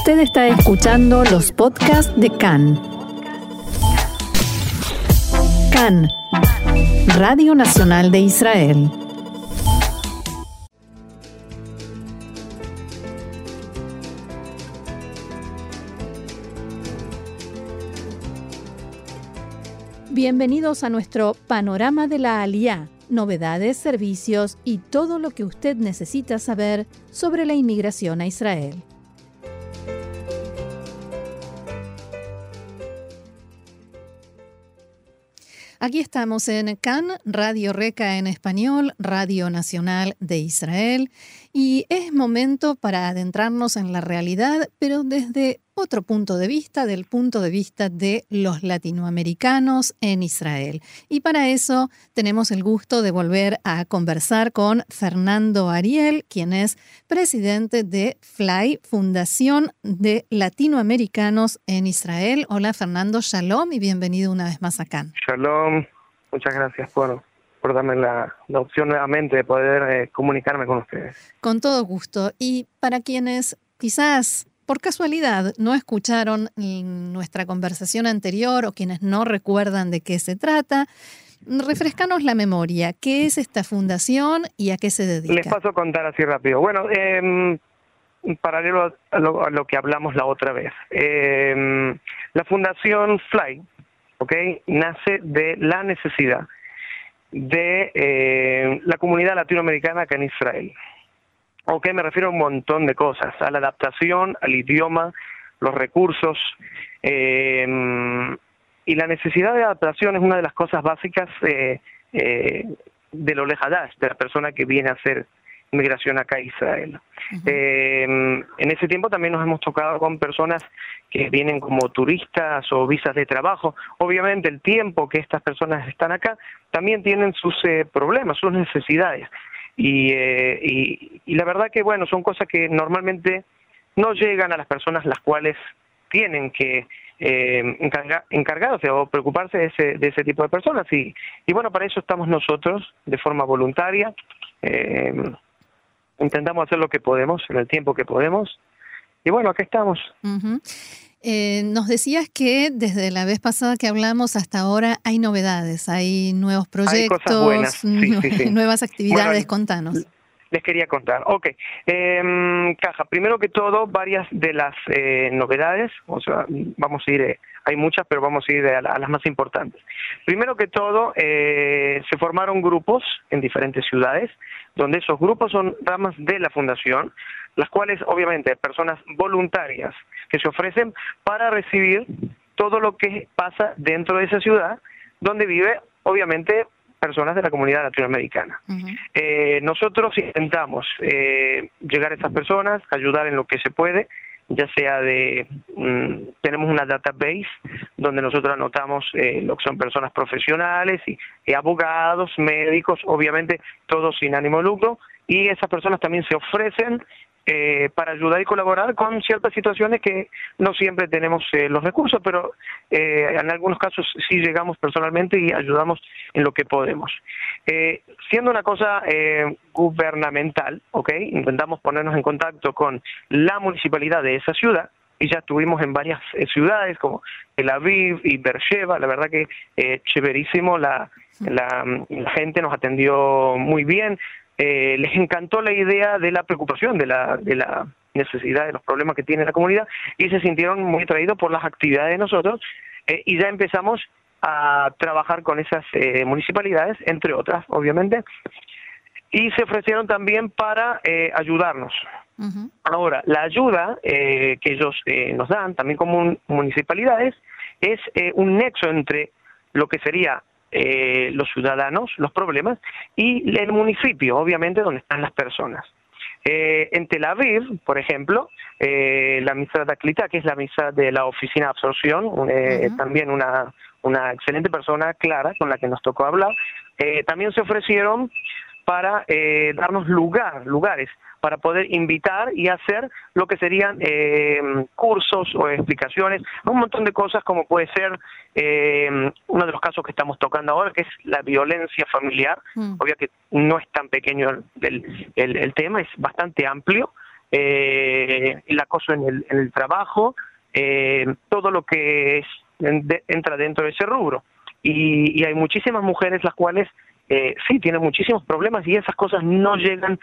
Usted está escuchando los podcasts de CAN. CAN, Radio Nacional de Israel. Bienvenidos a nuestro panorama de la Aliá, novedades, servicios y todo lo que usted necesita saber sobre la inmigración a Israel. Aquí estamos en CAN, Radio Reca en español, Radio Nacional de Israel, y es momento para adentrarnos en la realidad, pero desde otro punto de vista, del punto de vista de los latinoamericanos en Israel. Y para eso tenemos el gusto de volver a conversar con Fernando Ariel, quien es presidente de FLY, Fundación de Latinoamericanos en Israel. Hola Fernando, shalom y bienvenido una vez más acá. Shalom, muchas gracias por, por darme la, opción nuevamente de poder eh, comunicarme con ustedes. Con todo gusto. Y para quienes quizás por casualidad no escucharon nuestra conversación anterior o quienes no recuerdan de qué se trata, refrescanos la memoria. ¿Qué es esta fundación y a qué se dedica? Les paso a contar así rápido. Bueno, eh, paralelo a lo, que hablamos la otra vez. Em, la fundación Fly, ¿ok? Nace de la necesidad de eh, la comunidad latinoamericana acá en Israel. Ok, me refiero a un montón de cosas, a la adaptación, al idioma, los recursos, eh, y la necesidad de adaptación es una de las cosas básicas eh, eh, del Olejadash, de la persona que viene a hacer migración acá a Israel. eh, en ese tiempo también nos hemos tocado con personas que vienen como turistas o visas de trabajo. Obviamente el tiempo que estas personas están acá también tienen sus eh, problemas, sus necesidades. Eh, y, y, la verdad que, bueno, son cosas que normalmente no llegan a las personas las cuales tienen que eh, encargarse o preocuparse de ese, de ese tipo de personas. Y, y bueno, para eso estamos nosotros de forma voluntaria. Eh, intentamos hacer lo que podemos en el tiempo que podemos. Y bueno, aquí estamos. Eh, nos decías que desde la vez pasada que hablamos hasta ahora hay novedades, hay nuevos proyectos, nuevas actividades, contanos. Les quería contar. Ok, eh, Caja, primero que todo, varias de las eh, novedades, o sea, vamos a ir, eh, hay muchas, pero vamos a ir a, las más importantes. Primero que todo, eh, se formaron grupos en diferentes ciudades, donde esos grupos son ramas de la fundación, las cuales obviamente personas voluntarias que se ofrecen para recibir todo lo que pasa dentro de esa ciudad donde vive obviamente personas de la comunidad latinoamericana. eh, nosotros intentamos eh, llegar a esas personas, ayudar en lo que se puede, ya sea de, mm, tenemos una database donde nosotros anotamos eh, lo que son personas profesionales y, y, abogados, médicos, obviamente todos sin ánimo de lucro, y esas personas también se ofrecen eh, para ayudar y colaborar con ciertas situaciones que no siempre tenemos eh, los recursos, pero eh, en algunos casos sí llegamos personalmente y ayudamos en lo que podemos. Eh, siendo una cosa eh, gubernamental, ¿ok? Intentamos ponernos en contacto con la municipalidad de esa ciudad y ya estuvimos en varias eh, ciudades como Tel Aviv y Beersheba, la verdad que eh, chéverísimo, la, la, la gente nos atendió muy bien, eh, les encantó la idea de la preocupación, de la, de la necesidad, de los problemas que tiene la comunidad y se sintieron muy atraídos por las actividades de nosotros eh, y ya empezamos a trabajar con esas eh, municipalidades, entre otras, obviamente, y se ofrecieron también para eh, ayudarnos. Uh -huh. Ahora, la ayuda eh, que ellos eh, nos dan, también como municipalidades, es un nexo entre lo que sería eh, los ciudadanos, los problemas, y el municipio, obviamente, donde están las personas. Eh, en Tel Aviv, por ejemplo, eh, la ministra Daklita, que es la ministra de la Oficina de Absorción, uh -huh. también una, una excelente persona, Clara, con la que nos tocó hablar, también se ofrecieron para darnos lugar, lugares para poder invitar y hacer lo que serían eh, cursos o explicaciones, un montón de cosas como puede ser eh, uno de los casos que estamos tocando ahora, que es la violencia familiar. Mm. Obvio que no es tan pequeño el, el, el tema, es bastante amplio. eh, el acoso en el, en el trabajo, eh, todo lo que es, entra dentro de ese rubro. Y, y, hay muchísimas mujeres las cuales eh, sí tienen muchísimos problemas y esas cosas no llegan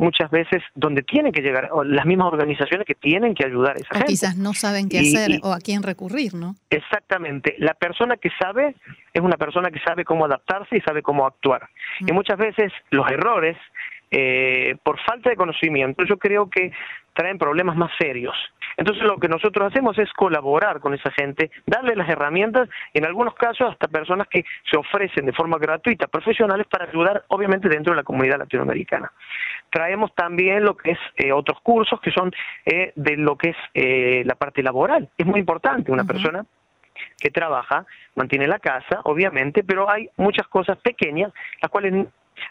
muchas veces donde tienen que llegar, o las mismas organizaciones que tienen que ayudar a esa o quizás no saben qué hacer o a quién recurrir, ¿no? Exactamente. La persona que sabe es una persona que sabe cómo adaptarse y sabe cómo actuar. Y mm. muchas veces los errores, eh, por falta de conocimiento, yo creo que traen problemas más serios. Entonces lo que nosotros hacemos es colaborar con esa gente, darle las herramientas, en algunos casos hasta personas que se ofrecen de forma gratuita, profesionales, para ayudar obviamente dentro de la comunidad latinoamericana. Traemos también lo que es eh, otros cursos que son eh, de lo que es eh, la parte laboral. Es muy importante una persona que trabaja, mantiene la casa, obviamente, pero hay muchas cosas pequeñas, las cuales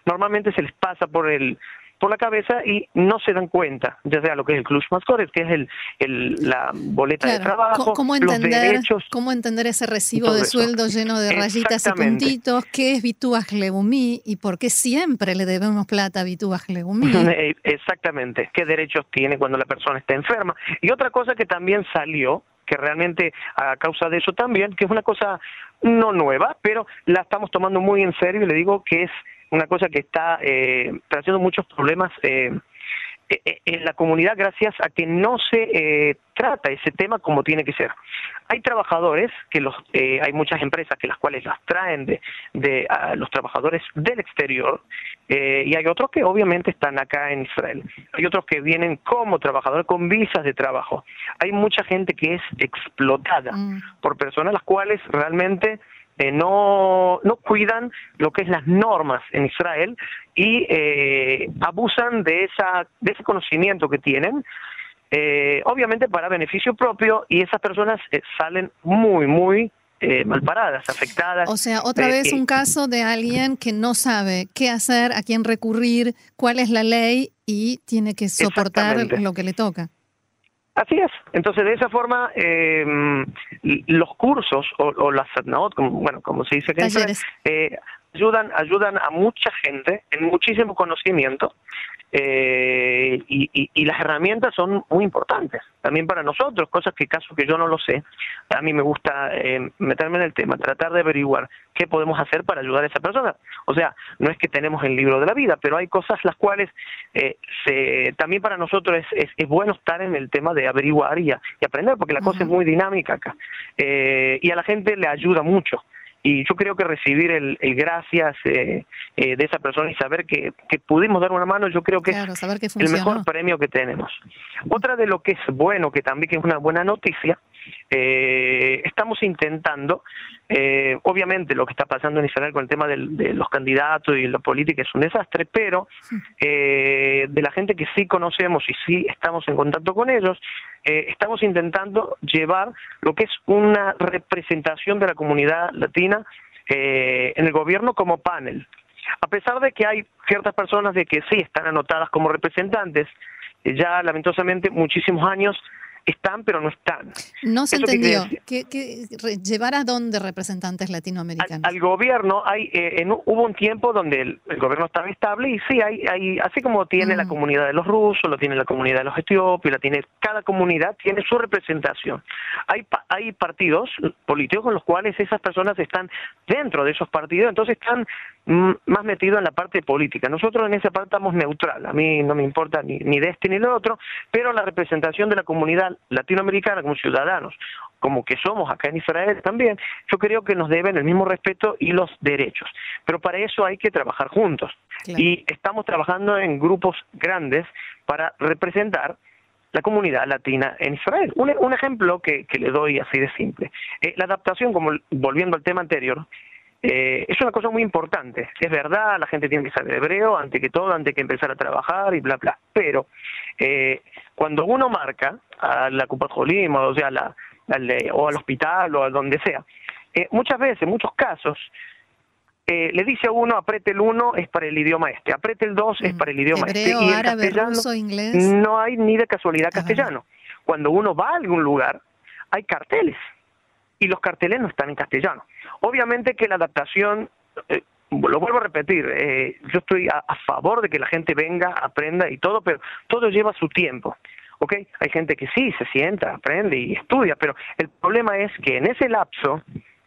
normalmente se les pasa por el por la cabeza y no se dan cuenta, ya sea lo que es el Club Mascores, que es el, el, la boleta de trabajo, ¿Cómo entender, ¿Cómo entender ese recibo de sueldo lleno de rayitas y puntitos? ¿Qué es Vitúas Legumí y por qué siempre le debemos plata a Vitúas Legumí? Eh, exactamente, qué derechos tiene cuando la persona está enferma. Y otra cosa que también salió, que realmente a causa de eso también, que es una cosa no nueva, pero la estamos tomando muy en serio y le digo que es una cosa que está eh, trayendo muchos problemas eh, e, e, en la comunidad gracias a que no se eh, trata ese tema como tiene que ser. Hay trabajadores, que los, eh, hay muchas empresas que las cuales las traen de, de a los trabajadores del exterior eh, y hay otros que obviamente están acá en Israel. Hay otros que vienen como trabajadores con visas de trabajo. Hay mucha gente que es explotada mm. por personas las cuales realmente eh, no, no cuidan lo que es las normas en Israel y eh, abusan de, esa, de ese conocimiento que tienen, eh, obviamente para beneficio propio, y esas personas salen muy, muy mal paradas, afectadas. O sea, otra vez un caso de alguien que no sabe qué hacer, a quién recurrir, cuál es la ley y tiene que soportar lo que le toca. Así es. Entonces, de esa forma, eh, los cursos o, las como, bueno, como se dice eh, ayudan, ayudan a mucha gente en muchísimo conocimiento eh, y, y, las herramientas son muy importantes también para nosotros, cosas que caso que yo no lo sé, a mí me gusta eh, meterme en el tema, tratar de averiguar qué podemos hacer para ayudar a esa persona. O sea, no es que tenemos el libro de la vida, pero hay cosas las cuales eh, se, también para nosotros es, es, bueno estar en el tema de averiguar y, y aprender, porque la cosa es muy dinámica acá. Eh, y a la gente le ayuda mucho y yo creo que recibir el, el gracias eh, eh, de esa persona y saber que, que, pudimos dar una mano, yo creo que es el mejor premio que tenemos. Otra de lo que es bueno, que también que es una buena noticia, eh, estamos intentando, eh, obviamente lo que está pasando en Israel con el tema de los candidatos y la política es un desastre, pero eh, de la gente que sí conocemos y sí estamos en contacto con ellos, eh, estamos intentando llevar lo que es una representación de la comunidad latina eh, en el gobierno como panel. A pesar de que hay ciertas personas de que sí están anotadas como representantes, ya lamentablemente muchísimos años están, pero no están. No se entendió. ¿Qué, llevar a dónde representantes latinoamericanos? Al, gobierno, hay, eh, hubo un tiempo donde el, gobierno estaba estable y sí, hay, hay así como tiene la mm. comunidad de los rusos, lo tiene la comunidad de los etíopes, la tiene, cada comunidad tiene su representación. Hay, hay partidos políticos con los cuales esas personas están dentro de esos partidos, entonces están más metidos en la parte política. Nosotros en esa parte estamos neutral, a mí no me importa ni, ni de este ni del otro, pero la representación de la comunidad latinoamericana como ciudadanos, como que somos acá en Israel también, yo creo que nos deben el mismo respeto y los derechos. Pero para eso hay que trabajar juntos. Y estamos trabajando en grupos grandes para representar la comunidad latina en Israel. Un, ejemplo que, le doy así de simple. Eh, la adaptación, como volviendo al tema anterior, eh, es una cosa muy importante. Es verdad, la gente tiene que saber hebreo antes que todo, antes que empezar a trabajar y bla, bla. Pero eh, cuando uno marca a la Cupa o sea, la, o al hospital o a donde sea, eh, muchas veces, en muchos casos, eh, le dice a uno, apriete el uno es para el idioma este, apriete el dos es mm. para el idioma este. Y el castellano inglés. no hay ni de casualidad castellano. Cuando uno va a algún lugar, hay carteles y los carteles no están en castellano. Obviamente que la adaptación, lo vuelvo a repetir, eh, yo estoy a, favor de que la gente venga, aprenda y todo, pero todo lleva su tiempo. ¿ok? Hay gente que sí se sienta, aprende y estudia, pero el problema es que en ese lapso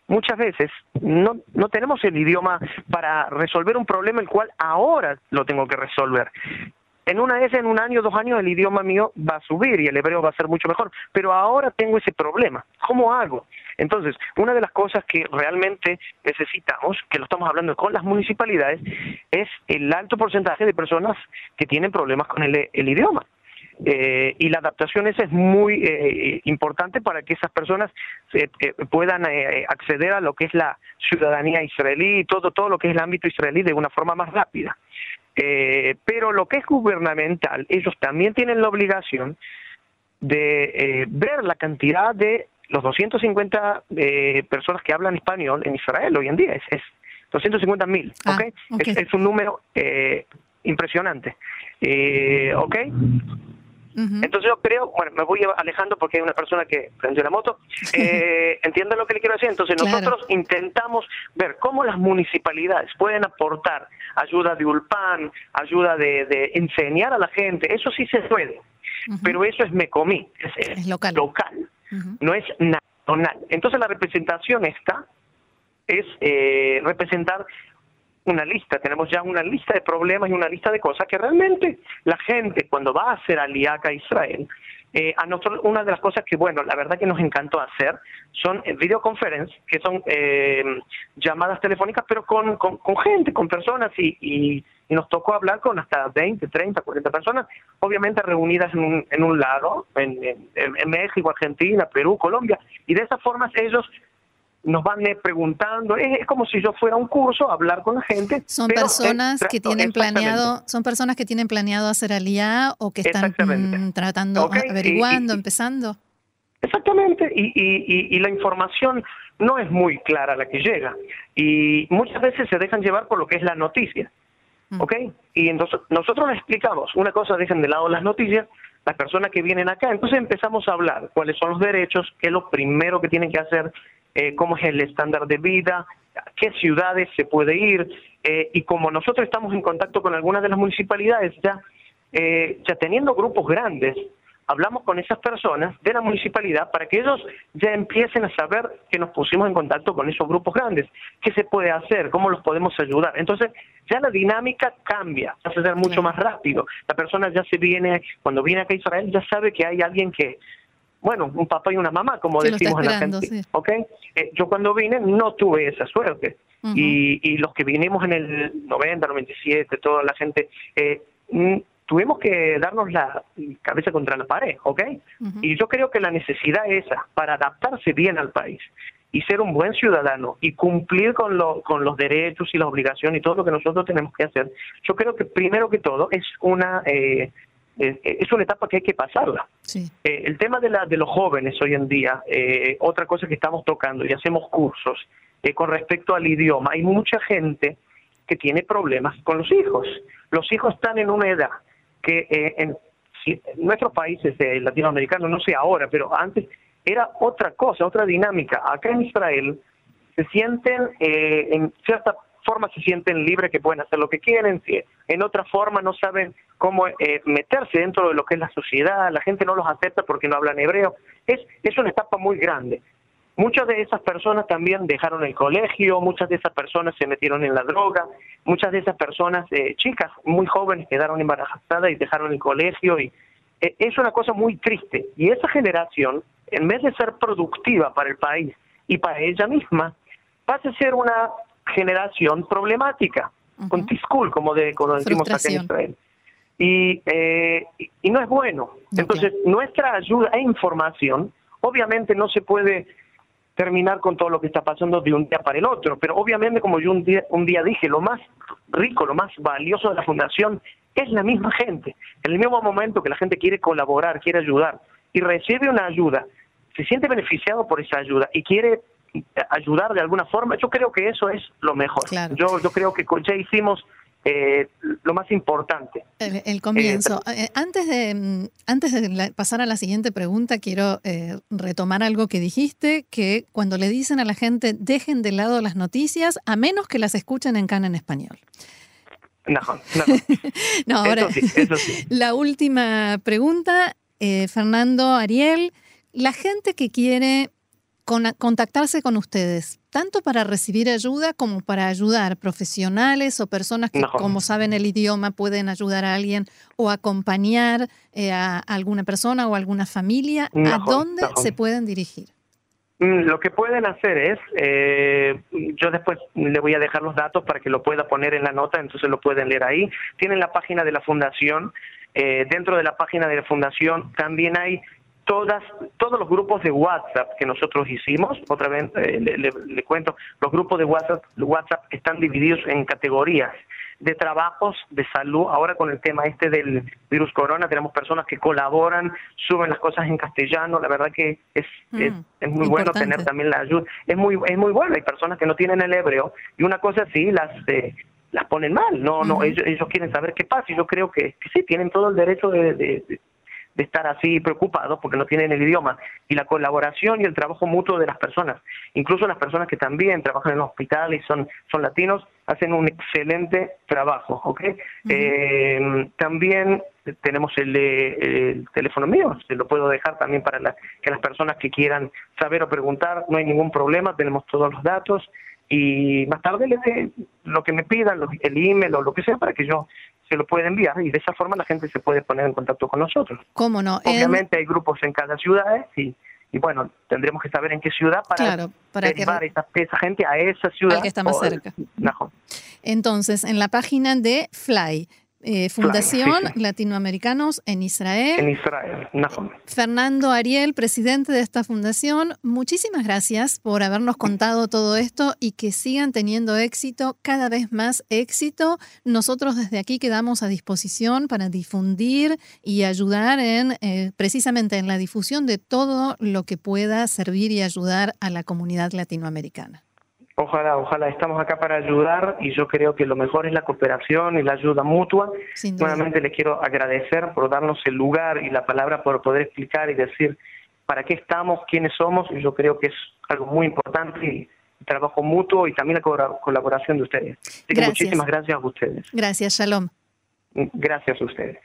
muchas veces no, no tenemos el idioma para resolver un problema el cual ahora lo tengo que resolver. En una vez, en un año, dos años, el idioma mío va a subir y el hebreo va a ser mucho mejor. Pero ahora tengo ese problema. ¿Cómo hago? Entonces, una de las cosas que realmente necesitamos, que lo estamos hablando con las municipalidades, es el alto porcentaje de personas que tienen problemas con el, idioma. Eh, y la adaptación esa es muy eh, importante para que esas personas eh, puedan acceder a lo que es la ciudadanía israelí y todo, todo lo que es el ámbito israelí de una forma más rápida. Pero lo que es gubernamental, ellos también tienen la obligación de ver la cantidad de los 250 eh, personas que hablan español en Israel hoy en día. Es, es 250 mil, ah, Es, un número eh, impresionante, Entonces yo creo, bueno, me voy alejando porque hay una persona que prendió la moto. Eh, ¿Entienden lo que le quiero decir? Entonces nosotros intentamos ver cómo las municipalidades pueden aportar ayuda de Ulpan, ayuda de, enseñar a la gente. Eso sí se puede, pero eso es me comí, es, local no es nacional. Entonces la representación esta es eh, representar una lista, tenemos ya una lista de problemas y una lista de cosas que realmente la gente cuando va a hacer aliaca a Israel, eh, a nosotros una de las cosas que, bueno, la verdad que nos encantó hacer son eh, videoconferencias, que son llamadas telefónicas, pero con, con, gente, con personas y y nos tocó hablar con hasta 20, 30, 40 personas, obviamente reunidas en un, en un lado, en, México, Argentina, Perú, Colombia, y de esa forma ellos nos van eh, preguntando, es, como si yo fuera a un curso a hablar con la gente. Son personas que tienen planeado, son personas que tienen planeado hacer alía o que están mm, tratando, averiguando, empezando. Exactamente, y, y, y, la información no es muy clara la que llega y muchas veces se dejan llevar por lo que es la noticia. ¿Ok? Y entonces nosotros les explicamos, una cosa dejen de lado las noticias, las personas que vienen acá, entonces empezamos a hablar cuáles son los derechos, qué es lo primero que tienen que hacer, eh, cómo es el estándar de vida, qué ciudades se puede ir, eh, y como nosotros estamos en contacto con algunas de las municipalidades ya, eh, ya teniendo grupos grandes, hablamos con esas personas de la municipalidad para que ellos ya empiecen a saber que nos pusimos en contacto con esos grupos grandes, qué se puede hacer, cómo los podemos ayudar. Entonces, ya la dinámica cambia, va a ser mucho más rápido. La persona ya se viene, cuando viene acá a Israel, ya sabe que hay alguien que, bueno, un papá y una mamá, como decimos en Argentina. Eh, yo cuando vine no tuve esa suerte. y, y, los que vinimos en el 90, 97, toda la gente, eh, tuvimos que darnos la cabeza contra la pared, ¿ok? Y yo creo que la necesidad esa para adaptarse bien al país y ser un buen ciudadano y cumplir con, lo, con los derechos y las obligaciones y todo lo que nosotros tenemos que hacer, yo creo que primero que todo es una eh, es una etapa que hay que pasarla. Eh, el tema de, la, de los jóvenes hoy en día, eh, otra cosa que estamos tocando y hacemos cursos con respecto al idioma, hay mucha gente que tiene problemas con los hijos. Los hijos están en una edad que eh, en, nuestros países eh, latinoamericanos, no sé ahora, pero antes era otra cosa, otra dinámica. Acá en Israel se sienten, eh, en cierta forma se sienten libres que pueden hacer lo que quieren, en otra forma no saben cómo meterse dentro de lo que es la sociedad, la gente no los acepta porque no hablan hebreo. Es, es una etapa muy grande. Muchas de esas personas también dejaron el colegio, muchas de esas personas se metieron en la droga, muchas de esas personas, eh, chicas muy jóvenes, quedaron embarazadas y dejaron el colegio. y eh, Es una cosa muy triste. Y esa generación, en vez de ser productiva para el país y para ella misma, pasa a ser una generación problemática, con T-School, como, de, como decimos acá en Israel. Y, eh, y no es bueno. Entonces, nuestra ayuda e información, obviamente no se puede terminar con todo lo que está pasando de un día para el otro. Pero obviamente, como yo un día, un día dije, lo más rico, lo más valioso de la fundación es la misma gente. En el mismo momento que la gente quiere colaborar, quiere ayudar y recibe una ayuda, se siente beneficiado por esa ayuda y quiere ayudar de alguna forma, yo creo que eso es lo mejor. Yo, yo creo que ya hicimos eh, lo más importante. El, comienzo. Eh, antes de, mm, antes de pasar a la siguiente pregunta, quiero retomar algo que dijiste, que cuando le dicen a la gente dejen de lado las noticias, a menos que las escuchen en Cana en español. No, no. ahora, La última pregunta, Fernando, Ariel, la gente que quiere contactarse con ustedes, tanto para recibir ayuda como para ayudar profesionales o personas que, como saben el idioma, pueden ayudar a alguien o acompañar eh, a alguna persona o alguna familia. ¿A dónde se pueden dirigir? Mm, lo que pueden hacer es, eh, yo después le voy a dejar los datos para que lo pueda poner en la nota, entonces lo pueden leer ahí. Tienen la página de la fundación. Eh, dentro de la página de la fundación también hay todas, todos los grupos de WhatsApp que nosotros hicimos, otra vez eh, le, cuento, los grupos de WhatsApp, WhatsApp están divididos en categorías de trabajos de salud. Ahora con el tema este del virus corona tenemos personas que colaboran, suben las cosas en castellano. La verdad que es, mm, es, muy bueno tener también la ayuda. Es muy es muy bueno. Hay personas que no tienen el hebreo y una cosa así las eh, las ponen mal. No no ellos, ellos quieren saber qué pasa y yo creo que, sí tienen todo el derecho de de estar así preocupados porque no tienen el idioma. Y la colaboración y el trabajo mutuo de las personas, incluso las personas que también trabajan en el hospital y son, son latinos, hacen un excelente trabajo, ¿ok? Eh, también tenemos el, teléfono mío, se lo puedo dejar también para que las personas que quieran saber o preguntar, no hay ningún problema, tenemos todos los datos. Y más tarde les dé lo que me pidan, el email o lo que sea para que yo se lo pueda enviar y de esa forma la gente se puede poner en contacto con nosotros. ¿Cómo no? Obviamente hay grupos en cada ciudad y, y bueno, tendremos que saber en qué ciudad para, para derivar esa, gente a esa ciudad. que está más cerca. Entonces, en la página de Fly, eh, Fundación Latinoamericanos en Israel. En Israel, Fernando Ariel, presidente de esta fundación, muchísimas gracias por habernos contado todo esto y que sigan teniendo éxito, cada vez más éxito. Nosotros desde aquí quedamos a disposición para difundir y ayudar en eh, precisamente en la difusión de todo lo que pueda servir y ayudar a la comunidad latinoamericana. Ojalá, ojalá. Estamos acá para ayudar y yo creo que lo mejor es la cooperación y la ayuda mutua. Nuevamente les quiero agradecer por darnos el lugar y la palabra por poder explicar y decir para qué estamos, quiénes somos y yo creo que es algo muy importante y trabajo mutuo y también la colaboración de ustedes. Así que muchísimas gracias a ustedes. Gracias, Shalom. Gracias a ustedes.